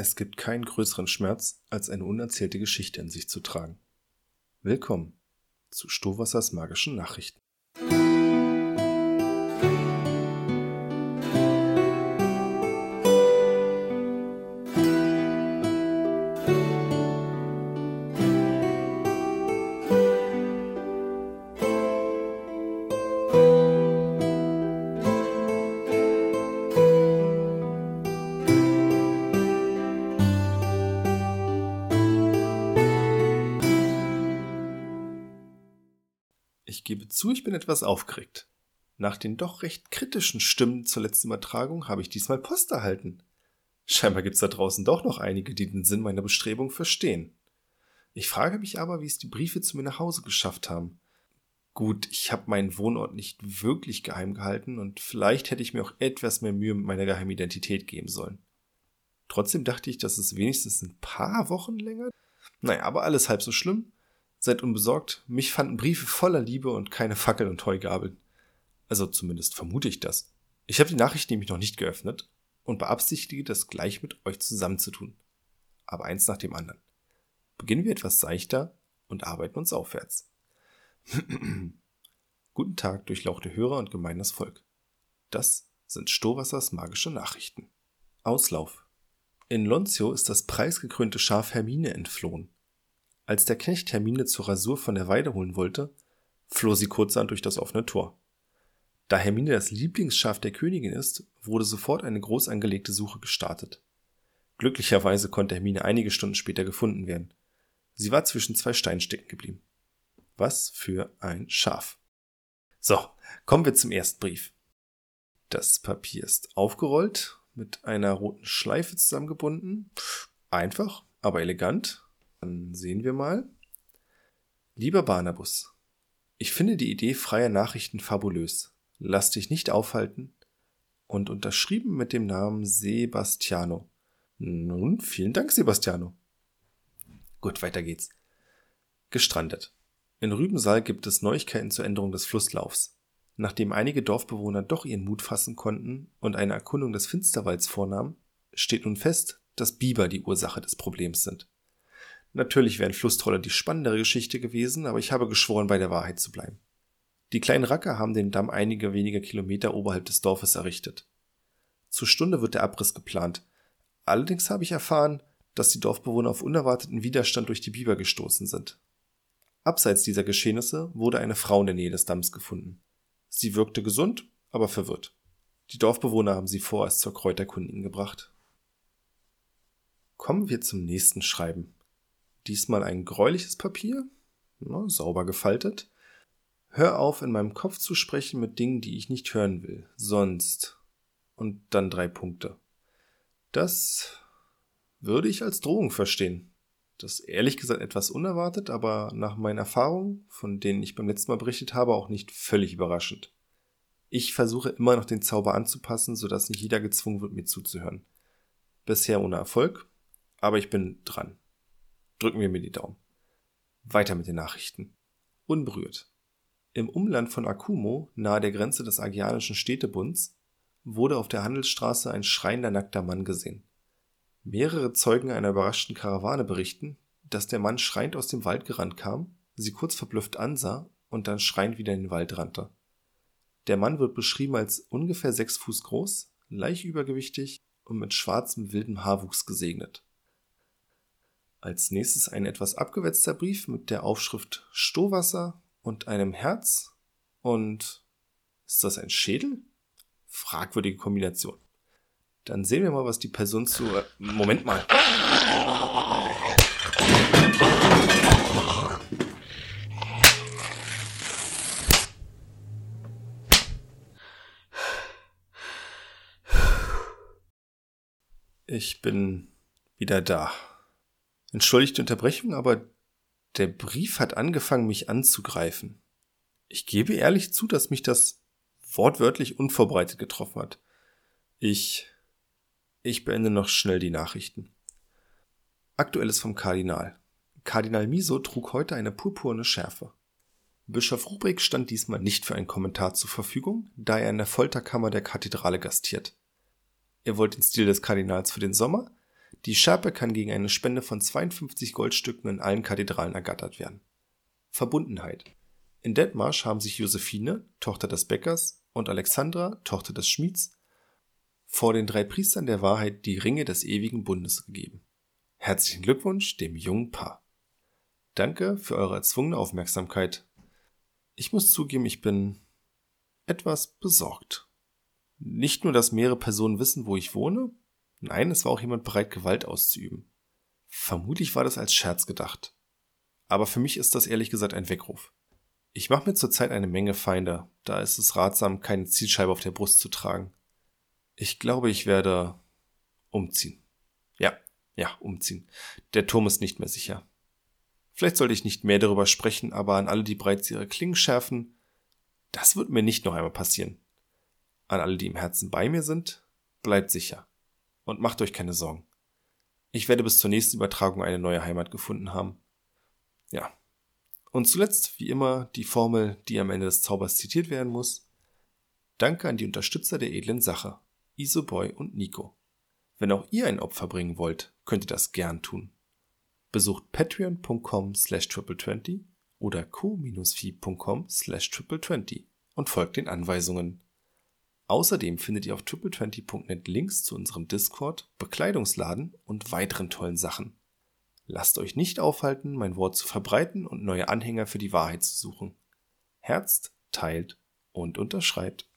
Es gibt keinen größeren Schmerz, als eine unerzählte Geschichte in sich zu tragen. Willkommen zu Stohwassers magischen Nachrichten. Gebe zu, ich bin etwas aufgeregt. Nach den doch recht kritischen Stimmen zur letzten Übertragung habe ich diesmal Post erhalten. Scheinbar gibt es da draußen doch noch einige, die den Sinn meiner Bestrebung verstehen. Ich frage mich aber, wie es die Briefe zu mir nach Hause geschafft haben. Gut, ich habe meinen Wohnort nicht wirklich geheim gehalten und vielleicht hätte ich mir auch etwas mehr Mühe mit meiner geheimen Identität geben sollen. Trotzdem dachte ich, dass es wenigstens ein paar Wochen länger. Naja, aber alles halb so schlimm. Seid unbesorgt, mich fanden Briefe voller Liebe und keine Fackeln und Heugabeln. Also zumindest vermute ich das. Ich habe die Nachricht nämlich noch nicht geöffnet und beabsichtige, das gleich mit euch zusammenzutun. Aber eins nach dem anderen. Beginnen wir etwas seichter und arbeiten uns aufwärts. Guten Tag, durchlauchte Hörer und gemeines Volk. Das sind Stohwassers magische Nachrichten. Auslauf. In Lonzio ist das preisgekrönte Schaf Hermine entflohen. Als der Knecht Hermine zur Rasur von der Weide holen wollte, floh sie kurzerhand durch das offene Tor. Da Hermine das Lieblingsschaf der Königin ist, wurde sofort eine groß angelegte Suche gestartet. Glücklicherweise konnte Hermine einige Stunden später gefunden werden. Sie war zwischen zwei Steinen stecken geblieben. Was für ein Schaf. So, kommen wir zum ersten Brief. Das Papier ist aufgerollt, mit einer roten Schleife zusammengebunden. Einfach, aber elegant. Dann sehen wir mal. Lieber Barnabus, ich finde die Idee freier Nachrichten fabulös. Lass dich nicht aufhalten. Und unterschrieben mit dem Namen Sebastiano. Nun, vielen Dank, Sebastiano. Gut, weiter geht's. Gestrandet. In Rübensaal gibt es Neuigkeiten zur Änderung des Flusslaufs. Nachdem einige Dorfbewohner doch ihren Mut fassen konnten und eine Erkundung des Finsterwalds vornahmen, steht nun fest, dass Biber die Ursache des Problems sind. Natürlich wären Flusstrolle die spannendere Geschichte gewesen, aber ich habe geschworen, bei der Wahrheit zu bleiben. Die kleinen Racker haben den Damm einige wenige Kilometer oberhalb des Dorfes errichtet. Zur Stunde wird der Abriss geplant. Allerdings habe ich erfahren, dass die Dorfbewohner auf unerwarteten Widerstand durch die Biber gestoßen sind. Abseits dieser Geschehnisse wurde eine Frau in der Nähe des Damms gefunden. Sie wirkte gesund, aber verwirrt. Die Dorfbewohner haben sie vorerst zur Kräuterkundin gebracht. Kommen wir zum nächsten Schreiben. Diesmal ein gräuliches Papier, na, sauber gefaltet. Hör auf, in meinem Kopf zu sprechen mit Dingen, die ich nicht hören will. Sonst. Und dann drei Punkte. Das würde ich als Drohung verstehen. Das ist ehrlich gesagt etwas unerwartet, aber nach meinen Erfahrungen, von denen ich beim letzten Mal berichtet habe, auch nicht völlig überraschend. Ich versuche immer noch den Zauber anzupassen, sodass nicht jeder gezwungen wird, mir zuzuhören. Bisher ohne Erfolg, aber ich bin dran. Drücken wir mir die Daumen. Weiter mit den Nachrichten. Unberührt. Im Umland von Akumo, nahe der Grenze des Agianischen Städtebunds, wurde auf der Handelsstraße ein schreiender nackter Mann gesehen. Mehrere Zeugen einer überraschten Karawane berichten, dass der Mann schreiend aus dem Wald gerannt kam, sie kurz verblüfft ansah und dann schreiend wieder in den Wald rannte. Der Mann wird beschrieben als ungefähr sechs Fuß groß, leicht übergewichtig und mit schwarzem wildem Haarwuchs gesegnet. Als nächstes ein etwas abgewetzter Brief mit der Aufschrift Stohwasser und einem Herz. Und ist das ein Schädel? Fragwürdige Kombination. Dann sehen wir mal, was die Person zu. Äh, Moment mal. Ich bin wieder da. Entschuldigt die Unterbrechung, aber der Brief hat angefangen, mich anzugreifen. Ich gebe ehrlich zu, dass mich das wortwörtlich unvorbereitet getroffen hat. Ich. Ich beende noch schnell die Nachrichten. Aktuelles vom Kardinal. Kardinal Miso trug heute eine purpurne Schärfe. Bischof Rubrik stand diesmal nicht für einen Kommentar zur Verfügung, da er in der Folterkammer der Kathedrale gastiert. Er wollte den Stil des Kardinals für den Sommer, Die Schärpe kann gegen eine Spende von 52 Goldstücken in allen Kathedralen ergattert werden. Verbundenheit. In Detmarsch haben sich Josephine, Tochter des Bäckers, und Alexandra, Tochter des Schmieds, vor den drei Priestern der Wahrheit die Ringe des ewigen Bundes gegeben. Herzlichen Glückwunsch dem jungen Paar. Danke für eure erzwungene Aufmerksamkeit. Ich muss zugeben, ich bin etwas besorgt. Nicht nur, dass mehrere Personen wissen, wo ich wohne, nein, es war auch jemand bereit, Gewalt auszuüben. Vermutlich war das als Scherz gedacht. Aber für mich ist das ehrlich gesagt ein Weckruf. Ich mache mir zurzeit eine Menge Feinde, da ist es ratsam, keine Zielscheibe auf der Brust zu tragen. Ich glaube, ich werde umziehen. Ja, ja, umziehen. Der Turm ist nicht mehr sicher. Vielleicht sollte ich nicht mehr darüber sprechen, aber an alle, die bereits ihre Klingen schärfen, das wird mir nicht noch einmal passieren. An alle, die im Herzen bei mir sind, bleibt sicher und macht euch keine Sorgen. Ich werde bis zur nächsten Übertragung eine neue Heimat gefunden haben. Ja. Und zuletzt, wie immer, die Formel, die am Ende des Zaubers zitiert werden muss. Danke an die Unterstützer der edlen Sache, Isoboy und Nico. Wenn auch ihr ein Opfer bringen wollt, könnt ihr das gern tun. Besucht patreon.com slash triple20 oder co-fi.com slash triple20 und folgt den Anweisungen. Außerdem findet ihr auf triple20.net Links zu unserem Discord, Bekleidungsladen und weiteren tollen Sachen. Lasst euch nicht aufhalten, mein Wort zu verbreiten und neue Anhänger für die Wahrheit zu suchen. Herzt, teilt und unterschreibt.